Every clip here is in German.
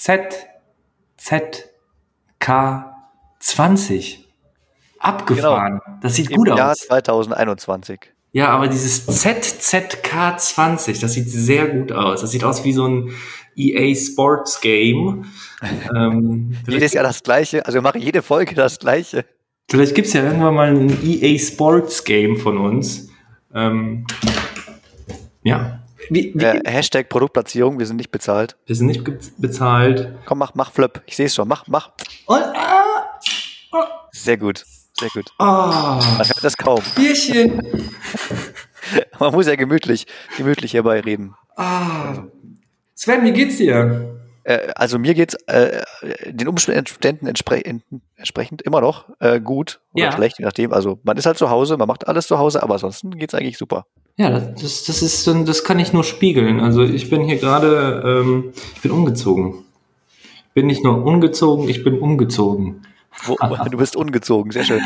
Z, Z, K, 20. Abgefahren. Genau. Das sieht Im gut Jahr aus. 2021. Ja, aber dieses ZZK20, das sieht sehr gut aus. Das sieht aus wie so ein EA Sports Game. ähm, Jedes Jahr das gleiche. Also wir machen jede Folge das gleiche. vielleicht gibt's ja irgendwann mal ein EA Sports Game von uns. Ähm, ja. Wie, wie, Äh, Hashtag Produktplatzierung, wir sind nicht bezahlt. wir sind nicht bezahlt. Komm, mach, mach Flip. Ich sehe es schon. Mach, mach. Und, ah, Sehr gut. Sehr gut. ah, Man hört das kaum. Bierchen. Man muss ja gemütlich, gemütlich hierbei reden. Ah. Sven, wie geht's dir? Äh, also mir geht's äh, den Umständen entspre en- entsprechend immer noch äh, gut oder Ja. schlecht, je nachdem. Also man ist halt zu Hause, man macht alles zu Hause, aber ansonsten geht's eigentlich super. Ja, das, das ist, das kann ich nur spiegeln. Also ich bin hier gerade, ähm, ich bin umgezogen. Ich bin nicht nur ungezogen, ich bin umgezogen. Wo, du bist ungezogen, sehr schön.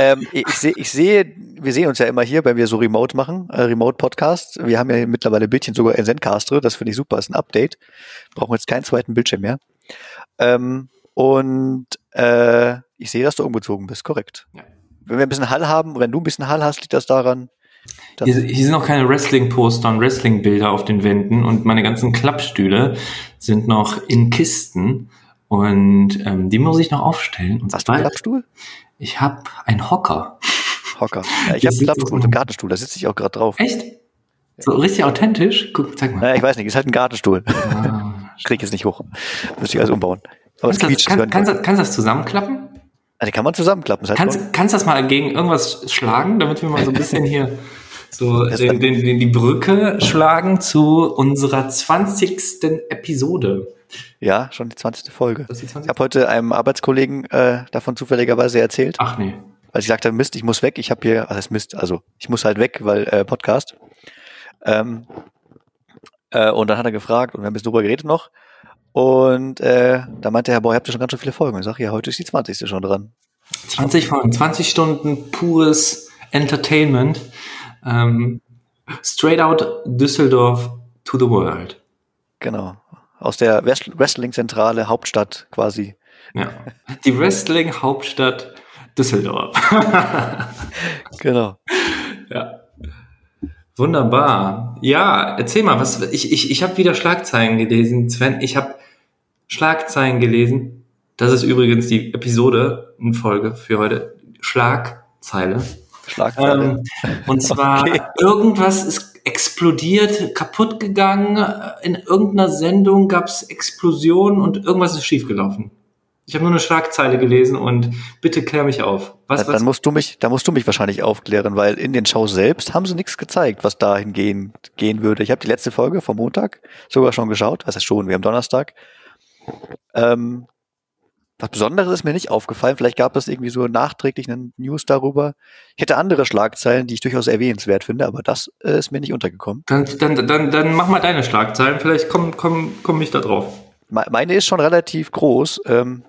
Ähm, ich sehe, ich sehe, wir sehen uns ja immer hier, wenn wir so Remote machen, äh, Remote Podcast. Wir haben ja mittlerweile Bildchen sogar in Zencaster, das finde ich super, ist ein Update. Brauchen jetzt keinen zweiten Bildschirm mehr. Ähm, und äh, ich sehe, dass du umgezogen bist, korrekt. Ja. Wenn wir ein bisschen Hall haben, wenn du ein bisschen Hall hast, liegt das daran. dass- Hier, hier sind noch keine Wrestling-Poster und Wrestling-Bilder auf den Wänden und meine ganzen Klappstühle sind noch in Kisten und ähm, die muss ich noch aufstellen. Und Hast du einen Klappstuhl? Ich habe einen Hocker. Hocker. Ja, ich Das habe einen Klappstuhl, einen Gartenstuhl, da sitze ich auch gerade drauf. Echt? So richtig authentisch? Guck, zeig mal. Naja, ich weiß nicht, ist halt ein Gartenstuhl. Ah. Krieg jetzt nicht hoch. Müsste ich alles umbauen. Aber Kannst, du das, kann, kannst, kannst du das zusammenklappen? Die kann man zusammenklappen. Ist halt kannst du das mal gegen irgendwas schlagen, damit wir mal so ein bisschen hier so den, den, den, die Brücke schlagen zu unserer 20. Episode. Ja, schon die 20. Folge. Die Ich 20. habe heute einem Arbeitskollegen äh, davon zufälligerweise erzählt, Ach nee. weil ich sagte, Mist, ich muss weg. Ich habe hier, heißt Mist, also ich muss halt weg, weil äh, Podcast. Ähm, äh, und dann hat er gefragt und wir haben ein bisschen drüber geredet noch. Und äh, da meinte er, boah, ihr habt ja schon ganz schön viele Folgen. Ich sage, ja, heute ist die 20. schon dran. 20 Folgen, 20 Stunden pures Entertainment. Ähm, straight out Düsseldorf to the world. Genau. Aus der Wrest- Wrestling-Zentrale Hauptstadt quasi. Ja. Die Wrestling-Hauptstadt Düsseldorf. Genau. Ja. Wunderbar. Ja, erzähl mal, was ich ich ich habe wieder Schlagzeilen gelesen, Sven. Ich habe Schlagzeilen gelesen. Das ist übrigens die Episode in Folge für heute. Schlagzeile. Schlagzeile. Ähm, und zwar Okay. irgendwas ist explodiert, kaputt gegangen. In irgendeiner Sendung gab es Explosionen und irgendwas ist schiefgelaufen. Ich habe nur eine Schlagzeile gelesen und bitte klär mich auf. Was, dann, was, dann musst du mich, da musst du mich wahrscheinlich aufklären, weil in den Shows selbst haben sie nichts gezeigt, was dahin gehen, gehen würde. Ich habe die letzte Folge vom Montag sogar schon geschaut, was ist schon, wir haben Donnerstag. Ähm, was Besonderes ist mir nicht aufgefallen. Vielleicht gab es irgendwie so nachträglich eine News darüber. Ich hätte andere Schlagzeilen, die ich durchaus erwähnenswert finde, aber das äh, ist mir nicht untergekommen. Dann, dann, dann, dann mach mal deine Schlagzeilen, vielleicht komm, komm, komm ich da drauf. Me- Meine ist schon relativ groß. Ähm,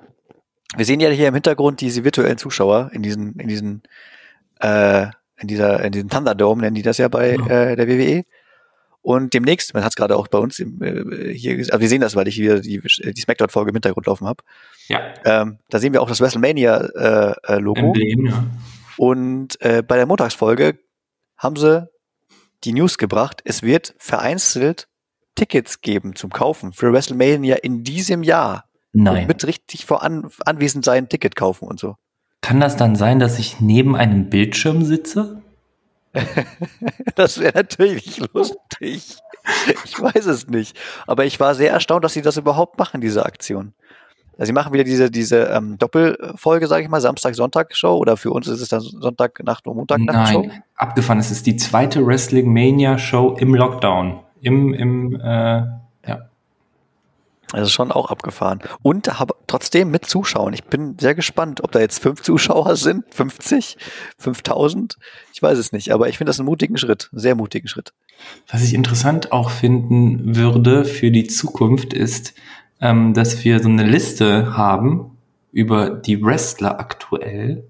wir sehen ja hier im Hintergrund diese virtuellen Zuschauer in diesen, in diesen, äh, in dieser, in diesem Thunderdome nennen die das ja bei Ja. äh, der WWE. Und demnächst, man hat es gerade auch bei uns im, äh, hier, ges- aber wir sehen das, weil ich hier die, die Smackdown-Folge im Hintergrund laufen habe. Ja, Ähm, da sehen wir auch das WrestleMania-Logo. Äh, äh, ja. Und äh, bei der Montagsfolge haben sie die News gebracht, es wird vereinzelt Tickets geben zum Kaufen für WrestleMania in diesem Jahr. Nein. Mit richtig vor an, anwesend sein, Ticket kaufen und so. Kann das dann sein, dass ich neben einem Bildschirm sitze? Das wäre natürlich lustig. Ich weiß es nicht. Aber ich war sehr erstaunt, dass sie das überhaupt machen, diese Aktion. Also sie machen wieder diese, diese ähm, Doppelfolge, sage ich mal, Samstag-Sonntag-Show oder für uns ist es dann Sonntagnacht und Montagnacht-Show. Nein, abgefahren. Es ist die zweite Wrestling Mania Show im Lockdown. Im, im, äh. Also schon auch abgefahren. Und habe trotzdem mit Zuschauern. Ich bin sehr gespannt, ob da jetzt fünf Zuschauer sind, 50, 5000. Ich weiß es nicht, aber ich finde das einen mutigen Schritt, sehr mutigen Schritt. Was ich interessant auch finden würde für die Zukunft ist, ähm, dass wir so eine Liste haben über die Wrestler aktuell,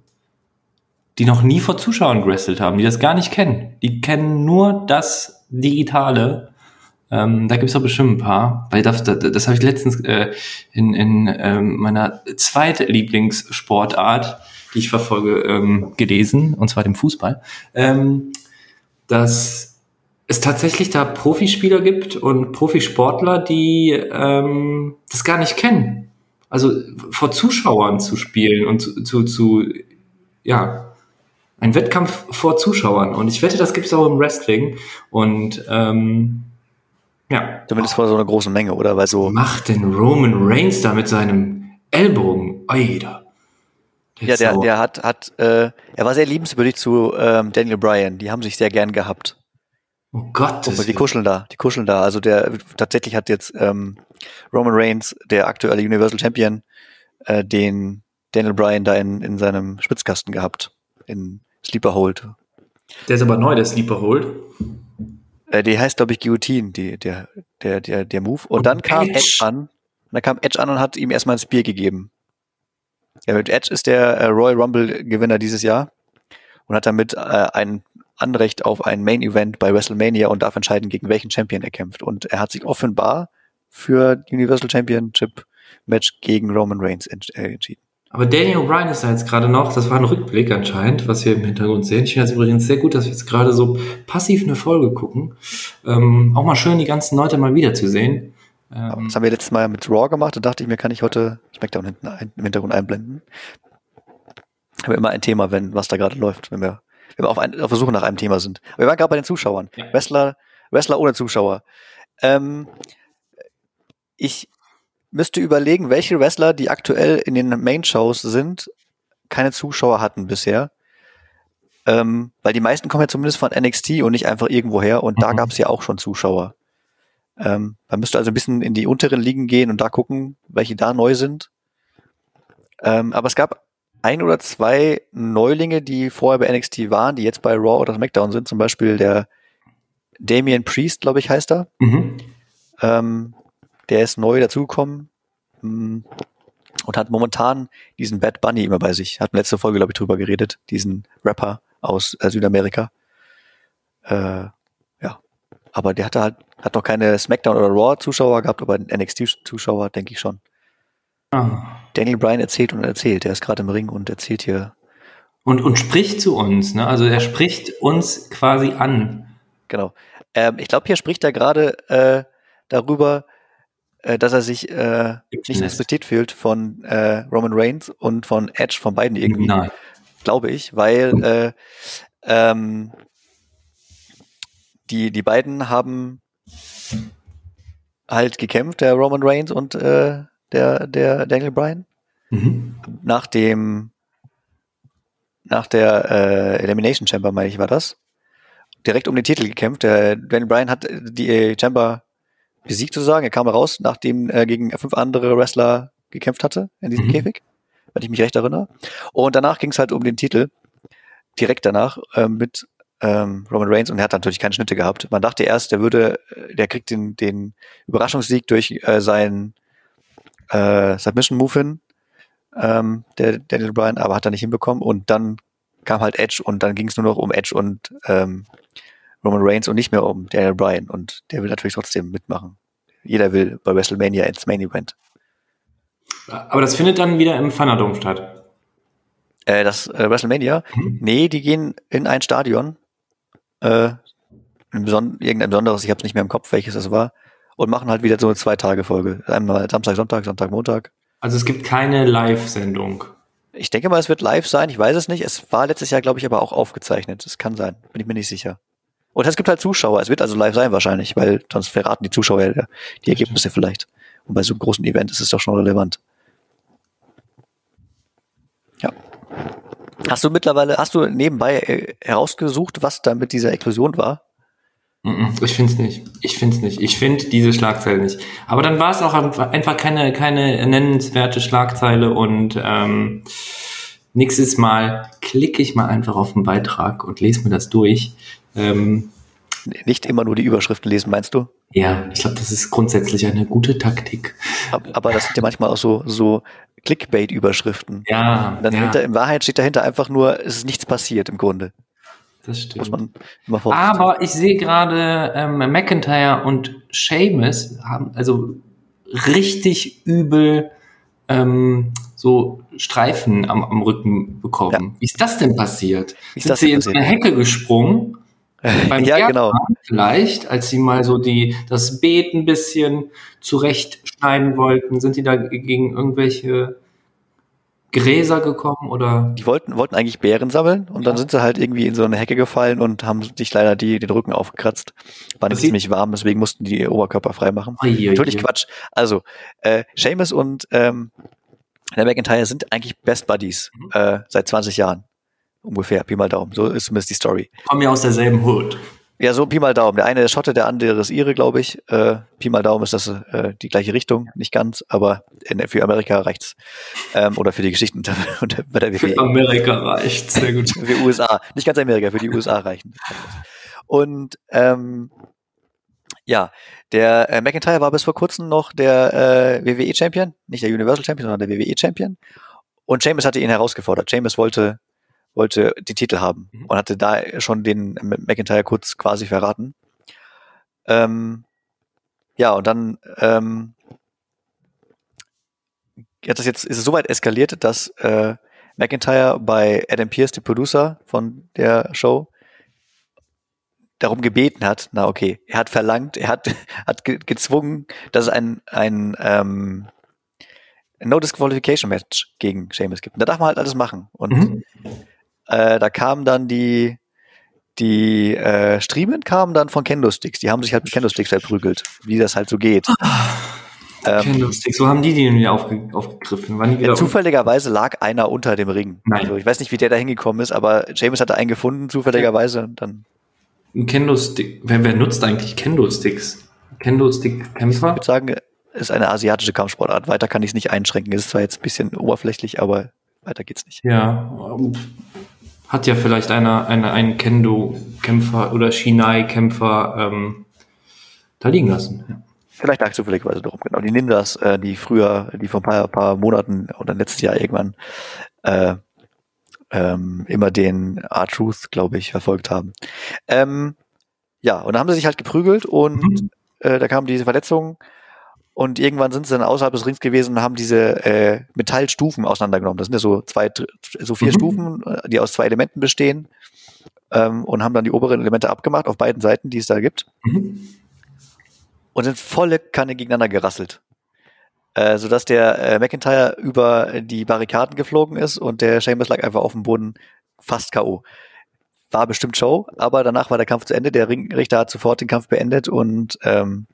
die noch nie vor Zuschauern gewrestelt haben, die das gar nicht kennen. Die kennen nur das Digitale Ähm, da gibt's doch bestimmt ein paar. Weil das, das, das habe ich letztens äh, in, in ähm, meiner Zweitlieblingssportart, die ich verfolge, ähm, gelesen, und zwar dem Fußball, ähm, dass es tatsächlich da Profispieler gibt und Profisportler, die ähm, das gar nicht kennen. Also vor Zuschauern zu spielen und zu, zu, zu ja, ein Wettkampf vor Zuschauern. Und ich wette, das gibt es auch im Wrestling. Und ähm, ja. Zumindest vor so einer großen Menge, oder? Weil so. Macht den Roman Reigns da mit seinem Ellbogen. Alter. Ja, der, der hat, hat äh, er war sehr liebenswürdig zu ähm, Daniel Bryan. Die haben sich sehr gern gehabt. Oh Gott. Oh, die kuscheln da, die kuscheln da. Also der tatsächlich hat jetzt ähm, Roman Reigns, der aktuelle Universal Champion, äh, den Daniel Bryan da in, in seinem Spitzkasten gehabt. In Sleeper Hold. Der ist aber neu, der Sleeper Hold. Äh, die heißt, glaube ich, Guillotine, die, der, der, der, der Move. Und, und dann kam Edge. Edge an. Und dann kam Edge an und hat ihm erstmal ein Spear gegeben. Ja, Edge ist der äh, Royal Rumble Gewinner dieses Jahr und hat damit äh, ein Anrecht auf ein Main Event bei WrestleMania und darf entscheiden, gegen welchen Champion er kämpft. Und er hat sich offenbar für Universal Championship Match gegen Roman Reigns äh, entschieden. Aber Daniel O'Brien ist da jetzt gerade noch, das war ein Rückblick anscheinend, was wir im Hintergrund sehen. Ich finde es übrigens sehr gut, dass wir jetzt gerade so passiv eine Folge gucken. Ähm, auch mal schön, die ganzen Leute mal wiederzusehen. Ähm, das haben wir letztes Mal mit Raw gemacht, da dachte ich mir, kann ich heute SmackDown hinten ein, im Hintergrund einblenden. Haben wir immer ein Thema, wenn was da gerade läuft, wenn wir, wenn wir auf, ein, auf der Suche nach einem Thema sind. Aber wir waren gerade bei den Zuschauern. Ja. Wrestler, Wrestler ohne Zuschauer. Ähm, ich müsste überlegen, welche Wrestler, die aktuell in den Main-Shows sind, keine Zuschauer hatten bisher. Ähm, weil die meisten kommen ja zumindest von NXT und nicht einfach irgendwo her und mhm. da gab es ja auch schon Zuschauer. Ähm, man müsste also ein bisschen in die unteren Ligen gehen und da gucken, welche da neu sind. Ähm, aber es gab ein oder zwei Neulinge, die vorher bei NXT waren, die jetzt bei Raw oder SmackDown sind. Zum Beispiel der Damian Priest, glaube ich, heißt er. Mhm. Ähm, der ist neu dazugekommen hm, und hat momentan diesen Bad Bunny immer bei sich. Hat letzte Folge, glaube ich, drüber geredet, diesen Rapper aus äh, Südamerika. Äh, ja, aber der hatte halt, hat noch keine SmackDown oder Raw-Zuschauer gehabt, aber NXT-Zuschauer, denke ich schon. Ah. Daniel Bryan erzählt und erzählt. Er ist gerade im Ring und erzählt hier. Und, und spricht zu uns, ne? Also er spricht uns quasi an. Genau. Ähm, ich glaube, hier spricht er gerade äh, darüber, äh, dass er sich äh, nicht respektiert fühlt von äh, Roman Reigns und von Edge, von beiden irgendwie. Nein. Glaube ich, weil äh, ähm, die, die beiden haben halt gekämpft, der Roman Reigns und äh, der, der Daniel Bryan. Mhm. Nach dem, nach der äh, Elimination Chamber, meine ich, war das. Direkt um den Titel gekämpft. Der Daniel Bryan hat die Chamber besiegt sozusagen. Er kam raus, nachdem er gegen fünf andere Wrestler gekämpft hatte in diesem mhm. Käfig, wenn ich mich recht erinnere. Und danach ging es halt um den Titel. Direkt danach äh, mit ähm, Roman Reigns und er hat natürlich keine Schnitte gehabt. Man dachte erst, der würde, der kriegt den, den Überraschungssieg durch äh, seinen äh, Submission Move hin, ähm, der Daniel Bryan, aber hat er nicht hinbekommen und dann kam halt Edge und dann ging es nur noch um Edge und ähm, Roman Reigns und nicht mehr um Daniel Bryan. Und der will natürlich trotzdem mitmachen. Jeder will bei WrestleMania ins Main Event. Aber das findet dann wieder im Thunderdome statt. Äh, das äh, WrestleMania? Mhm. Nee, die gehen in ein Stadion. Äh, beson irgendein besonderes, ich habe es nicht mehr im Kopf, welches es war. Und machen halt wieder so eine Zwei-Tage-Folge. Einmal Samstag, Sonntag, Sonntag, Montag. Also es gibt keine Live-Sendung. Ich denke mal, es wird live sein, ich weiß es nicht. Es war letztes Jahr, glaube ich, aber auch aufgezeichnet. Es kann sein, bin ich mir nicht sicher. Und es gibt halt Zuschauer. Es wird also live sein wahrscheinlich, weil sonst verraten die Zuschauer ja die Ergebnisse vielleicht. Und bei so einem großen Event ist es doch schon relevant. Ja. Hast du mittlerweile, hast du nebenbei äh, herausgesucht, was da mit dieser Explosion war? Ich finde es nicht. Ich finde es nicht. Ich finde diese Schlagzeile nicht. Aber dann war es auch einfach keine, keine nennenswerte Schlagzeile und ähm, nächstes Mal klicke ich mal einfach auf den Beitrag und lese mir das durch. Ähm, nicht immer nur die Überschriften lesen, meinst du? Ja, ich glaube, das ist grundsätzlich eine gute Taktik. Aber das sind ja manchmal auch so, so Clickbait-Überschriften. Ja. Und dann ja. Hinter, in Wahrheit steht dahinter einfach nur, es ist nichts passiert im Grunde. Das Muss stimmt. Aber ich sehe gerade, ähm, McIntyre und Seamus haben also richtig übel ähm, so Streifen am, am Rücken bekommen. Wie ist das denn passiert? Wie ist Sind das sie in so eine Hecke gesprungen? Beim ja, Erdmann genau. Vielleicht, als sie mal so die, das Beet ein bisschen zurechtschneiden wollten, sind die da gegen irgendwelche Gräser gekommen oder? Die wollten, wollten eigentlich Beeren sammeln und dann Ja. sind sie halt irgendwie in so eine Hecke gefallen und haben sich leider die, den Rücken aufgekratzt. War nicht ziemlich warm, deswegen mussten die ihr Oberkörper freimachen. Ui, ui, Natürlich ui. Quatsch. Also, äh, Seamus und ähm, der McIntyre sind eigentlich Best Buddies Mhm. äh, seit 20 Jahren. Ungefähr, Pi mal Daumen. So ist zumindest die Story. Kommen ja aus derselben Hood. Ja, so Pi mal Daumen. Der eine ist Schotte, der andere ist Ire, glaube ich. Äh, Pi mal Daumen ist das äh, die gleiche Richtung, nicht ganz, aber in, für Amerika reicht's. Ähm, oder für die Geschichten unter, unter, bei der Für WWE. Amerika reicht. Sehr gut. Für USA. Nicht ganz Amerika, für die USA reichen. Und ähm, ja, der äh, McIntyre war bis vor kurzem noch der äh, WWE-Champion, nicht der Universal Champion, sondern der WWE-Champion. Und Sheamus hatte ihn herausgefordert. Sheamus wollte, wollte die Titel haben Mhm. und hatte da schon den McIntyre kurz quasi verraten. Ähm, ja, und dann ähm, hat das jetzt, ist es so weit eskaliert, dass äh, McIntyre bei Adam Pierce, dem Producer von der Show, darum gebeten hat, na okay, er hat verlangt, er hat, hat ge gezwungen, dass es ein, ein ähm, No Disqualification Match gegen Sheamus gibt. Und da darf man halt alles machen. Und Mhm. Äh, da kamen dann die, die äh, Striemen kamen dann von Kendo-Sticks. Die haben sich halt mit Kendo-Sticks verprügelt, wie das halt so geht. Ähm, Kendo-Sticks. Wo haben die die denn wieder aufge aufgegriffen? Waren die wieder zufälligerweise lag einer unter dem Ring. Nein. Also ich weiß nicht, wie der da hingekommen ist, aber James hatte einen gefunden, zufälligerweise. Dann, ein Kendo-Stick? Wer, wer nutzt eigentlich Kendo-Sticks? Kendo-Stick-Kämpfer? ich würde sagen, ist eine asiatische Kampfsportart. Weiter kann ich es nicht einschränken. Es ist zwar jetzt ein bisschen oberflächlich, aber weiter geht's nicht. Ja. Hat ja vielleicht einer, einer einen Kendo-Kämpfer oder Shinai-Kämpfer ähm, da liegen lassen. Ja. Vielleicht lag zufälligerweise darum. Genau, die Ninjas, äh, die früher, die vor ein paar, paar Monaten oder letztes Jahr irgendwann äh, ähm, immer den R-Truth, glaube ich, verfolgt haben. Ähm, ja, und dann haben sie sich halt geprügelt und Mhm. äh, da kam diese Verletzung und irgendwann sind sie dann außerhalb des Rings gewesen und haben diese äh, Metallstufen auseinandergenommen. Das sind ja so zwei, so vier Mhm. Stufen, äh, die aus zwei Elementen bestehen ähm, und haben dann die oberen Elemente abgemacht auf beiden Seiten, die es da gibt Mhm. und sind volle Kanne gegeneinander gerasselt. Äh, sodass der äh, McIntyre über die Barrikaden geflogen ist und der Sheamus lag einfach auf dem Boden fast K.O. War bestimmt Show, aber danach war der Kampf zu Ende. Der Ringrichter hat sofort den Kampf beendet und ähm,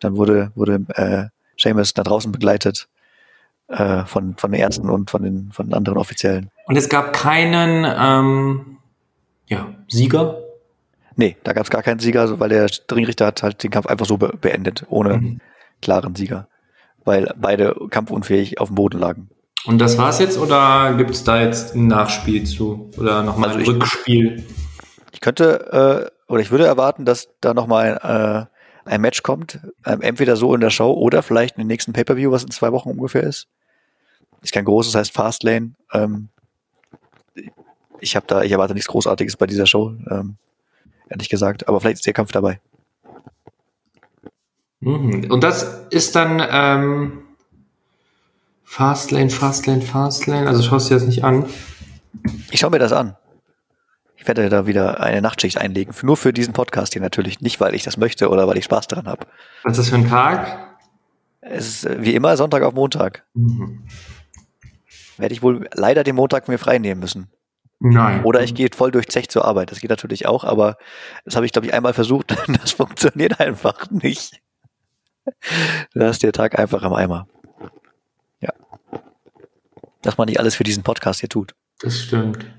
dann wurde, wurde äh, Sheamus nach draußen begleitet äh, von, von den Ärzten und von den, von den anderen Offiziellen. Und es gab keinen ähm, ja, Sieger. Nee, da gab es gar keinen Sieger, also weil der Ringrichter hat halt den Kampf einfach so be beendet, ohne Mhm. klaren Sieger. Weil beide kampfunfähig auf dem Boden lagen. Und das war's jetzt oder gibt's da jetzt ein Nachspiel zu? Oder nochmal Also ein ich- Rückspiel? Ich könnte äh, oder ich würde erwarten, dass da nochmal äh, ein Match kommt. Ähm, entweder so in der Show oder vielleicht in den nächsten Pay-Per-View, was in zwei Wochen ungefähr ist. Ist kein großes, heißt Fastlane. Ähm, ich habe da, ich erwarte nichts Großartiges bei dieser Show, ähm, ehrlich gesagt. Aber vielleicht ist der Kampf dabei. Mhm. Und das ist dann ähm, Fastlane, Fastlane, Fastlane. Also schaust du dir das nicht an. Ich schaue mir das an. Ich werde da wieder eine Nachtschicht einlegen. Nur für diesen Podcast hier natürlich. Nicht, weil ich das möchte oder weil ich Spaß daran habe. Was ist das für ein Tag? Es ist äh, wie immer Sonntag auf Montag. Mhm. Werde ich wohl leider den Montag mir frei nehmen müssen. Nein. Oder ich gehe voll durch Zech zur Arbeit. Das geht natürlich auch, aber das habe ich, glaube ich, einmal versucht. Das funktioniert einfach nicht. Da ist der Tag einfach im Eimer. Ja. Dass man nicht alles für diesen Podcast hier tut. Das stimmt.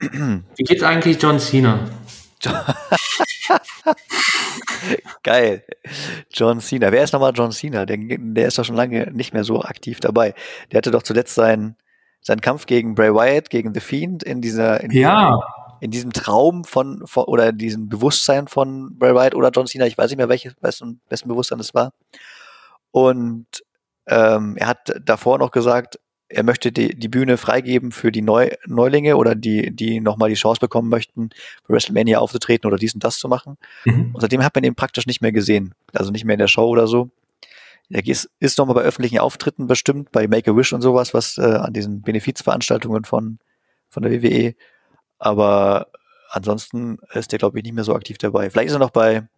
Wie geht's eigentlich John Cena? Geil. John Cena. Wer ist nochmal John Cena? Der, der ist doch schon lange nicht mehr so aktiv dabei. Der hatte doch zuletzt seinen, seinen Kampf gegen Bray Wyatt, gegen The Fiend in dieser, in Ja, in diesem Traum von, von oder diesem Bewusstsein von Bray Wyatt oder John Cena, ich weiß nicht mehr welches, wessen, wessen Bewusstsein es war. Und ähm, er hat davor noch gesagt, er möchte die, die Bühne freigeben für die Neu Neulinge oder die, die nochmal die Chance bekommen möchten, für WrestleMania aufzutreten oder dies und das zu machen. Mhm. Und seitdem hat man ihn praktisch nicht mehr gesehen. Also nicht mehr in der Show oder so. Er ist, ist nochmal bei öffentlichen Auftritten bestimmt, bei Make-A-Wish und sowas, was äh, an diesen Benefizveranstaltungen von, von der WWE. Aber ansonsten ist der, glaube ich, nicht mehr so aktiv dabei. Vielleicht ist er noch bei,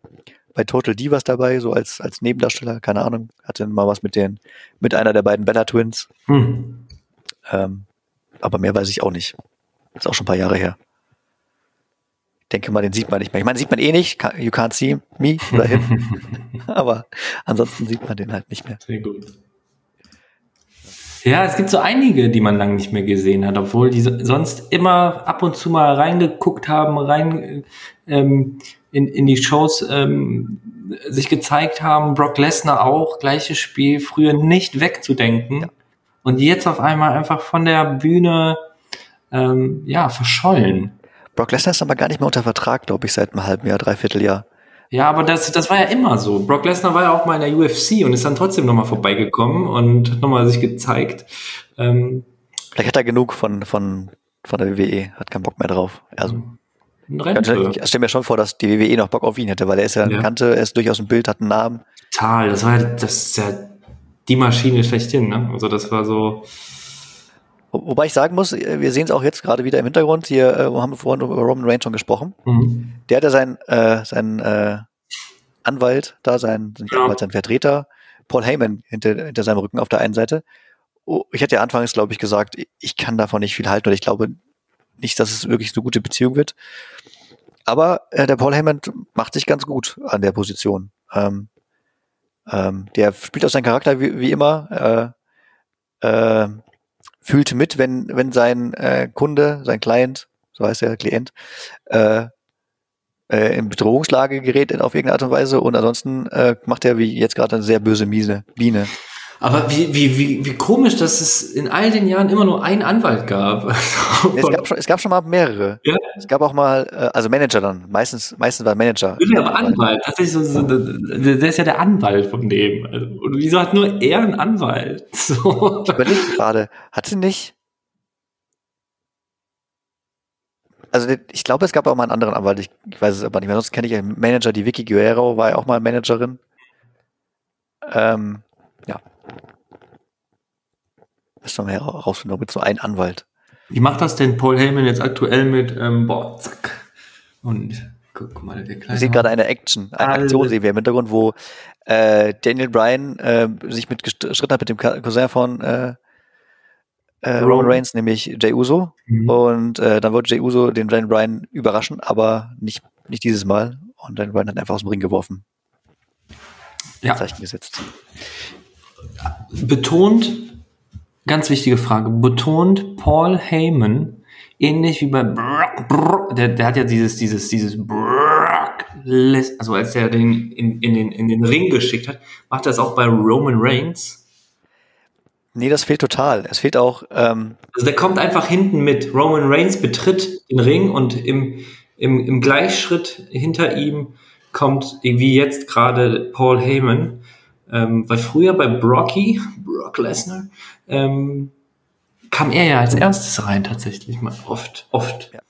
bei Total Divas dabei, so als, als Nebendarsteller, keine Ahnung. Hatte mal was mit den, mit einer der beiden Bella Twins. Hm. Ähm, aber mehr weiß ich auch nicht. Ist auch schon ein paar Jahre her. Ich denke mal, den sieht man nicht mehr. Ich meine, sieht man eh nicht. You can't see me oder him. aber ansonsten sieht man den halt nicht mehr. Sehr gut. Ja, es gibt so einige, die man lange nicht mehr gesehen hat, obwohl die sonst immer ab und zu mal reingeguckt haben, rein ähm, in, in die Shows ähm, sich gezeigt haben. Brock Lesnar auch, gleiches Spiel, früher nicht wegzudenken. Ja. Und jetzt auf einmal einfach von der Bühne ähm, ja, verschollen. Brock Lesnar ist aber gar nicht mehr unter Vertrag, glaube ich, seit einem halben Jahr, dreiviertel Jahr. Ja, aber das, das war ja immer so. Brock Lesnar war ja auch mal in der UFC und ist dann trotzdem nochmal vorbeigekommen und hat nochmal sich gezeigt. Ähm, Vielleicht hat er genug von, von, von der WWE, hat keinen Bock mehr drauf. Also, Ich stelle mir schon vor, dass die WWE noch Bock auf ihn hätte, weil er ist ja, ja. Kante, er ist durchaus ein Bild, hat einen Namen. Total, das war ja, das ist ja die Maschine schlechthin, ne? Also das war so. Wobei ich sagen muss, wir sehen es auch jetzt gerade wieder im Hintergrund. Hier äh, haben wir vorhin über Roman Reigns schon gesprochen. Mhm. Der hat ja sein, äh, sein äh, Anwalt da, sein, sein, ja. Anwalt, sein Vertreter, Paul Heyman hinter, hinter seinem Rücken auf der einen Seite. Oh, ich hatte ja anfangs, glaube ich, gesagt, ich kann davon nicht viel halten und ich glaube nicht, dass es wirklich so gute Beziehung wird. Aber äh, der Paul Heyman macht sich ganz gut an der Position. Ähm, ähm, der spielt auch seinen Charakter wie, wie immer. Äh, äh, fühlt mit, wenn, wenn sein äh, Kunde, sein Client, so heißt der Klient, äh, äh, in Bedrohungslage gerät auf irgendeine Art und Weise und ansonsten äh, macht er wie jetzt gerade eine sehr böse Miese, Biene. Aber wie, wie, wie, wie komisch, dass es in all den Jahren immer nur einen Anwalt gab. es, gab schon, es gab schon mal mehrere. Ja? Es gab auch mal, äh, also Manager dann. Meistens, meistens war Manager. Ja, aber Anwalt. Tatsächlich so, so, der ist ja der Anwalt von dem. Und wieso hat nur er einen Anwalt? So. Ich überlege gerade, hat sie nicht. Also ich glaube, es gab auch mal einen anderen Anwalt, ich, ich weiß es aber nicht mehr. Sonst kenne ich einen Manager, die Vicky Guerrero war ja auch mal Managerin. Ähm, ja. Müssen wir herausfinden, mit so einem Anwalt. Wie macht das denn Paul Heyman jetzt aktuell mit, ähm, boah, zack. Und guck mal, der kleine. Wir sehen gerade eine Action, eine Alle. Aktion sehen wir im Hintergrund, wo äh, Daniel Bryan äh, sich mit gestritten hat mit dem Cousin von äh, äh, Roman Reigns, nämlich Jay Uso. Mhm. Und äh, dann wollte Jay Uso den Daniel Bryan überraschen, aber nicht, nicht dieses Mal. Und Daniel Bryan hat einfach aus dem Ring geworfen. Ja. Zeichen gesetzt betont, ganz wichtige Frage, betont Paul Heyman, ähnlich wie bei Brock, Brock der, der hat ja dieses, dieses, dieses Brock, also als er den in, in, den, in den Ring geschickt hat, macht er das auch bei Roman Reigns? Nee, das fehlt total. Es fehlt auch. Ähm also der kommt einfach hinten mit. Roman Reigns betritt den Ring und im, im, im Gleichschritt hinter ihm kommt, wie jetzt gerade Paul Heyman. Ähm, weil früher bei Brocky, Brock Lesnar, ähm, kam er ja als erstes rein tatsächlich mal oft, oft. Ja.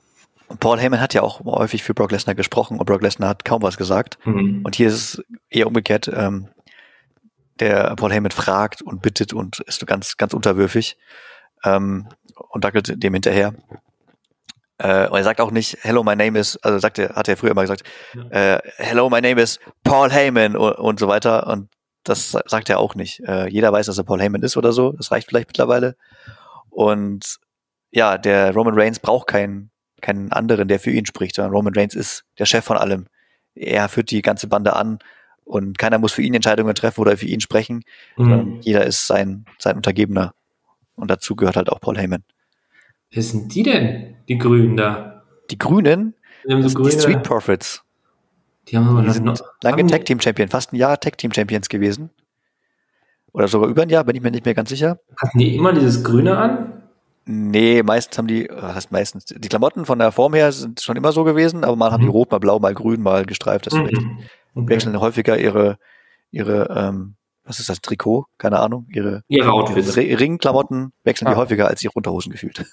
Und Paul Heyman hat ja auch häufig für Brock Lesnar gesprochen und Brock Lesnar hat kaum was gesagt. Mhm. Und hier ist es eher umgekehrt. Ähm, der Paul Heyman fragt und bittet und ist ganz, ganz unterwürfig ähm, und dackelt dem hinterher. Äh, und er sagt auch nicht, hello, my name is, also sagt er, hat er früher immer gesagt, ja. äh, hello, my name is Paul Heyman und, und so weiter. Und das sagt er auch nicht. Äh, jeder weiß, dass er Paul Heyman ist oder so. Das reicht vielleicht mittlerweile. Und ja, der Roman Reigns braucht keinen, keinen anderen, der für ihn spricht, sondern Roman Reigns ist der Chef von allem. Er führt die ganze Bande an und keiner muss für ihn Entscheidungen treffen oder für ihn sprechen, mhm. jeder ist sein, sein Untergebener. Und dazu gehört halt auch Paul Heyman. Wer sind die denn, die Grünen da? Die Grünen? Die, so grüne... die Street Profits. Die haben aber die sind noch, lange Tag Team Champion, fast ein Jahr Tag Team Champions gewesen. Oder sogar über ein Jahr, bin ich mir nicht mehr ganz sicher. Hatten die immer dieses Grüne an? Nee, meistens haben die, was heißt meistens? Die Klamotten von der Form her sind schon immer so gewesen, aber mal mhm. haben die rot, mal blau, mal grün, mal gestreift. Das mhm. wechseln, okay. wechseln häufiger ihre, ihre, ähm, was ist das, Trikot? Keine Ahnung. Ihre, Ihre Outfits. ihre Ringklamotten wechseln die Ah. häufiger als ihre Unterhosen gefühlt.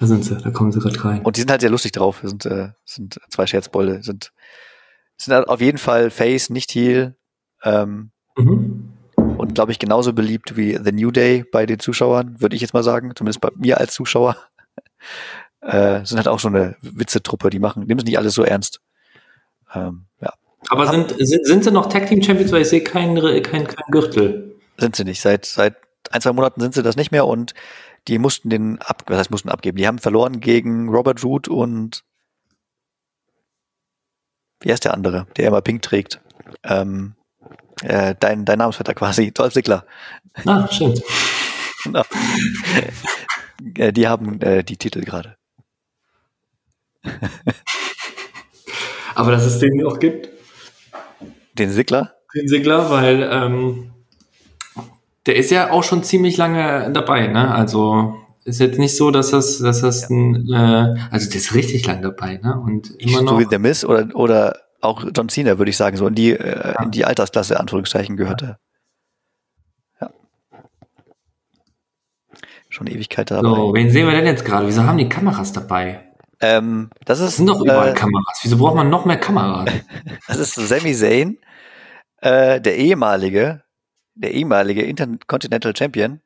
Da sind sie, da kommen sie gerade rein. Und die sind halt sehr lustig drauf. Das sind, äh, sind zwei Scherzbolde. Sind, sind halt auf jeden Fall Face, nicht Heel. Ähm, Mhm. und glaube ich genauso beliebt wie The New Day bei den Zuschauern, würde ich jetzt mal sagen, zumindest bei mir als Zuschauer. Äh, sind halt auch so eine Witzetruppe, die machen, nehmen es nicht alles so ernst. Ähm, ja, Aber sind, sind, sind sie noch Tag Team Champions, weil ich sehe keinen kein, kein Gürtel. sind sie nicht. Seit, seit ein, zwei Monaten sind sie das nicht mehr und die mussten den ab, was heißt mussten abgeben? Die haben verloren gegen Robert Root und wie heißt der andere, der immer pink trägt? Ähm, äh, dein, dein Namensvetter quasi, Dolph Ziggler. Ah, stimmt. Genau. Äh, die haben äh, die Titel gerade. Aber dass es den auch gibt, Den Sigler? den Sigler, weil ähm, der ist ja auch schon ziemlich lange dabei, ne? Also ist jetzt nicht so, dass das, dass das ein, äh, also der ist richtig lang dabei, ne? Und immer noch. So wie The Miz oder, oder auch John Cena, würde ich sagen, so in die, äh, in die Altersklasse, Anführungszeichen, gehörte. Ja. Schon Ewigkeit dabei. So, wen sehen wir denn jetzt gerade? Wieso haben die Kameras dabei? Ähm, das ist, sind doch überall äh, Kameras. Wieso braucht man noch mehr Kameras? das ist Sami Zayn, äh, der ehemalige, der ehemalige Intercontinental Champion.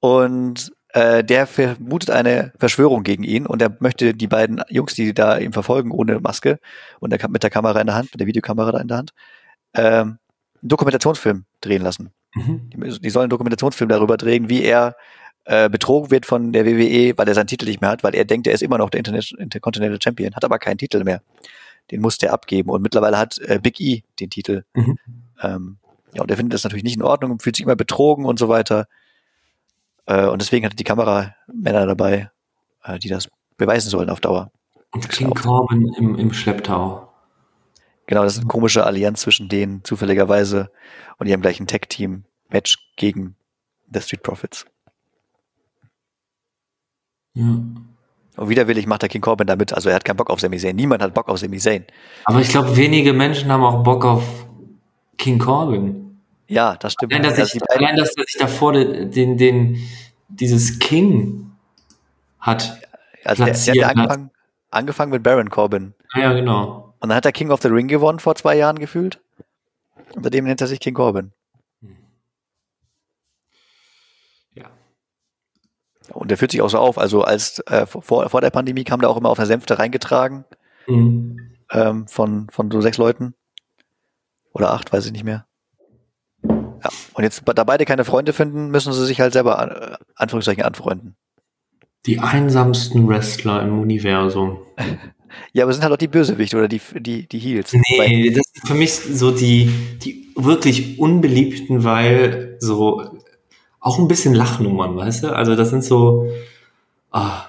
Und äh, der vermutet eine Verschwörung gegen ihn und er möchte die beiden Jungs, die da ihm verfolgen, ohne Maske und der, mit der Kamera in der Hand, mit der Videokamera da in der Hand, ähm, einen Dokumentationsfilm drehen lassen. Mhm. Die, die sollen einen Dokumentationsfilm darüber drehen, wie er äh, betrogen wird von der WWE, weil er seinen Titel nicht mehr hat, weil er denkt, er ist immer noch der Intercontinental Champion, hat aber keinen Titel mehr. Den musste er abgeben und mittlerweile hat äh, Big E den Titel. Mhm. Ähm, ja, und er findet das natürlich nicht in Ordnung und fühlt sich immer betrogen und so weiter. Äh, und deswegen hat er die Kameramänner dabei, äh, die das beweisen sollen auf Dauer. Und King Corbin im, im Schlepptau. Genau, das ist eine komische Allianz zwischen denen, zufälligerweise. Und die haben gleich ein Tag-Team-Match gegen The Street Profits. Ja. Und widerwillig macht der King Corbin damit, also er hat keinen Bock auf Sami Zayn. Niemand hat Bock auf Sami Zayn. Aber ich glaube, wenige Menschen haben auch Bock auf King Corbin. Ja, das stimmt. Allein, dass, Also ich, allein, dass er sich davor den, den, den, dieses King hat. also der, der hat ja angefangen, angefangen mit Baron Corbin. Ah Ja, genau. Und dann hat er King of the Ring gewonnen vor zwei Jahren gefühlt. Und seitdem nennt er sich King Corbin. Ja. Und der fühlt sich auch so auf. Also als äh, vor, vor der Pandemie kam der auch immer auf der Sänfte reingetragen Mhm. ähm, von, von so sechs Leuten. Oder acht, weiß ich nicht mehr. Ja. Und jetzt, da beide keine Freunde finden, müssen sie sich halt selber an, äh, Anführungszeichen anfreunden. Die einsamsten Wrestler im Universum. Ja, aber sind halt auch die Bösewichte oder die, die, die Heels. Nee, das sind für mich so die, die wirklich unbeliebten, weil so auch ein bisschen Lachnummern, weißt du? Also das sind so. Ah,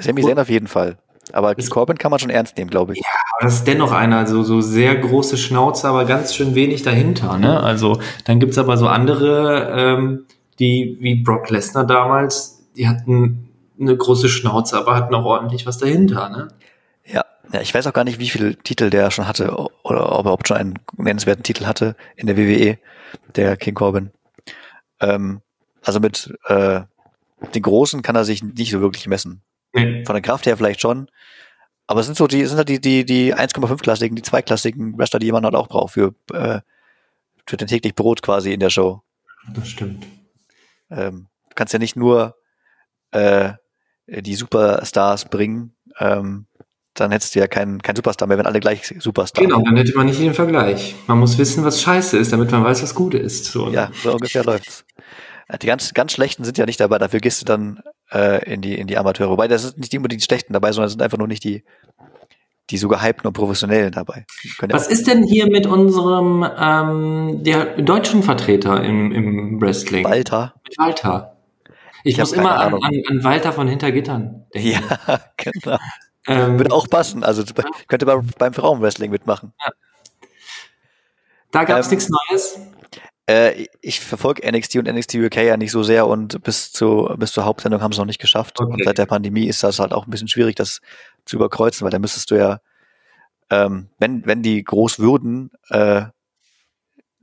Sami Zayn auf jeden Fall. Aber Das- Corbin kann man schon ernst nehmen, glaube ich. aber das ist dennoch einer, so, so sehr große Schnauze, aber ganz schön wenig dahinter, ne? Also dann gibt's aber so andere, ähm, die wie Brock Lesnar damals, die hatten eine große Schnauze, aber hatten auch ordentlich was dahinter, ne? Ja. ja, ich weiß auch gar nicht, wie viele Titel der schon hatte oder ob er überhaupt schon einen nennenswerten Titel hatte in der WWE, der King Corbin. Ähm, also mit äh, den Großen kann er sich nicht so wirklich messen. Nee. Von der Kraft her vielleicht schon. Aber es sind so die, sind halt die, die, die 1,5-klassigen, die 2-klassigen Wrestler, die man halt auch braucht für, äh, für den täglich Brot quasi in der Show. Das stimmt. Ähm, du kannst ja nicht nur äh, die Superstars bringen, ähm, dann hättest du ja keinen kein Superstar mehr, wenn alle gleich Superstar Genau, dann hätte man nicht den Vergleich. Man muss wissen, was scheiße ist, damit man weiß, was gut ist. So. Ja, so ungefähr läuft's. Äh, Die ganz, ganz schlechten sind ja nicht dabei, dafür gehst du dann äh, in die in die Amateure. Wobei das sind nicht unbedingt die schlechten dabei, sondern es sind einfach nur nicht die die so gehypten und professionellen dabei. Ja Was ist denn hier mit unserem ähm, der deutschen Vertreter im, im Wrestling? Walter. Mit Walter. Ich, Ich muss immer an, an, an Walter von Hintergittern denken. Ja, genau. Ähm, Würde auch passen. Also könnte bei, beim Frauenwrestling mitmachen. da gab es ähm, nichts Neues. Äh, ich verfolge NXT und NXT UK ja nicht so sehr und bis, zu, bis zur Hauptsendung haben sie es noch nicht geschafft. Okay. Und seit der Pandemie ist das halt auch ein bisschen schwierig, das zu überkreuzen, weil da müsstest du ja, ähm, wenn, wenn die groß würden, äh,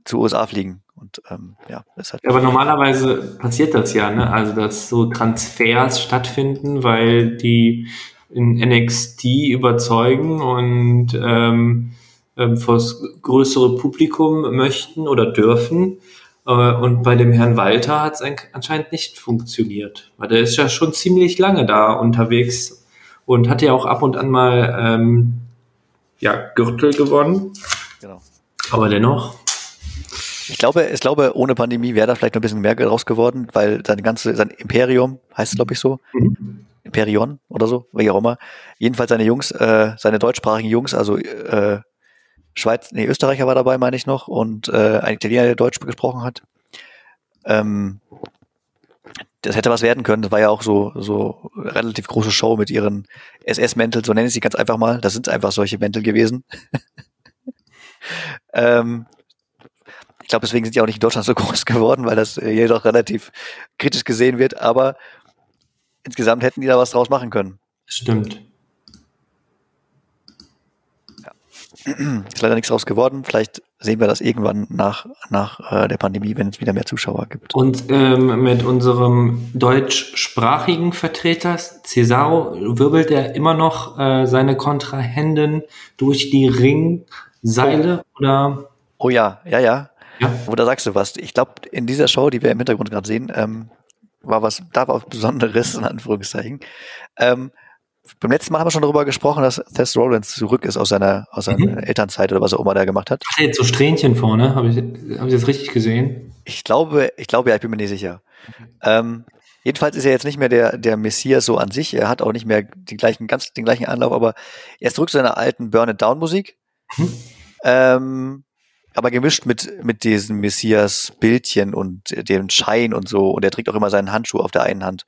zu USA fliegen. Und ähm, ja, das hat. Aber normalerweise passiert das ja, ne? Also dass so Transfers stattfinden, weil die in NXT überzeugen und ähm, ähm, vor das größere Publikum möchten oder dürfen. Äh, und bei dem Herrn Walter hat es anscheinend nicht funktioniert, weil der ist ja schon ziemlich lange da unterwegs und hat ja auch ab und an mal ähm, ja, Gürtel gewonnen. Genau. Aber dennoch. Ich glaube, ich glaube, ohne Pandemie wäre da vielleicht noch ein bisschen mehr raus geworden, weil sein ganze, sein Imperium, heißt es glaube ich so, mhm. Imperion oder so, wie auch immer. Jedenfalls seine Jungs, äh, seine deutschsprachigen Jungs, also äh, Schweiz, nee, Österreicher war dabei, meine ich noch, und äh, ein Italiener, der Deutsch gesprochen hat. Ähm, das hätte was werden können. Das war ja auch so, so relativ große Show mit ihren SS-Mänteln, so nenne ich sie ganz einfach mal. Das sind einfach solche Mäntel gewesen. ähm, ich glaube, deswegen sind die auch nicht in Deutschland so groß geworden, weil das hier doch relativ kritisch gesehen wird. Aber insgesamt hätten die da was draus machen können. Stimmt. Ist leider nichts draus geworden. Vielleicht sehen wir das irgendwann nach, nach äh, der Pandemie, wenn es wieder mehr Zuschauer gibt. Und ähm, mit unserem deutschsprachigen Vertreter Cesaro wirbelt er immer noch äh, seine Kontrahenden durch die Ringseile oder? Oh ja, ja, ja. ja. Oder sagst du was? Ich glaube, in dieser Show, die wir im Hintergrund gerade sehen, ähm, war was, da war was Besonderes, in Anführungszeichen. Ähm, beim letzten Mal haben wir schon darüber gesprochen, dass Tess Rollins zurück ist aus seiner, aus seiner mhm. Elternzeit oder was auch immer der gemacht hat. Hat er jetzt so Strähnchen vorne? Habe ich, hab ich das richtig gesehen? Ich glaube, ich glaube ja, ich bin mir nicht sicher. Mhm. Ähm, jedenfalls ist er jetzt nicht mehr der, der Messias so an sich. Er hat auch nicht mehr den gleichen, ganz den gleichen Anlauf, aber er ist zurück zu seiner alten Burn It Down Musik. Mhm. Ähm, aber gemischt mit, mit diesen Messias-Bildchen und dem Schein und so. Und er trägt auch immer seinen Handschuh auf der einen Hand.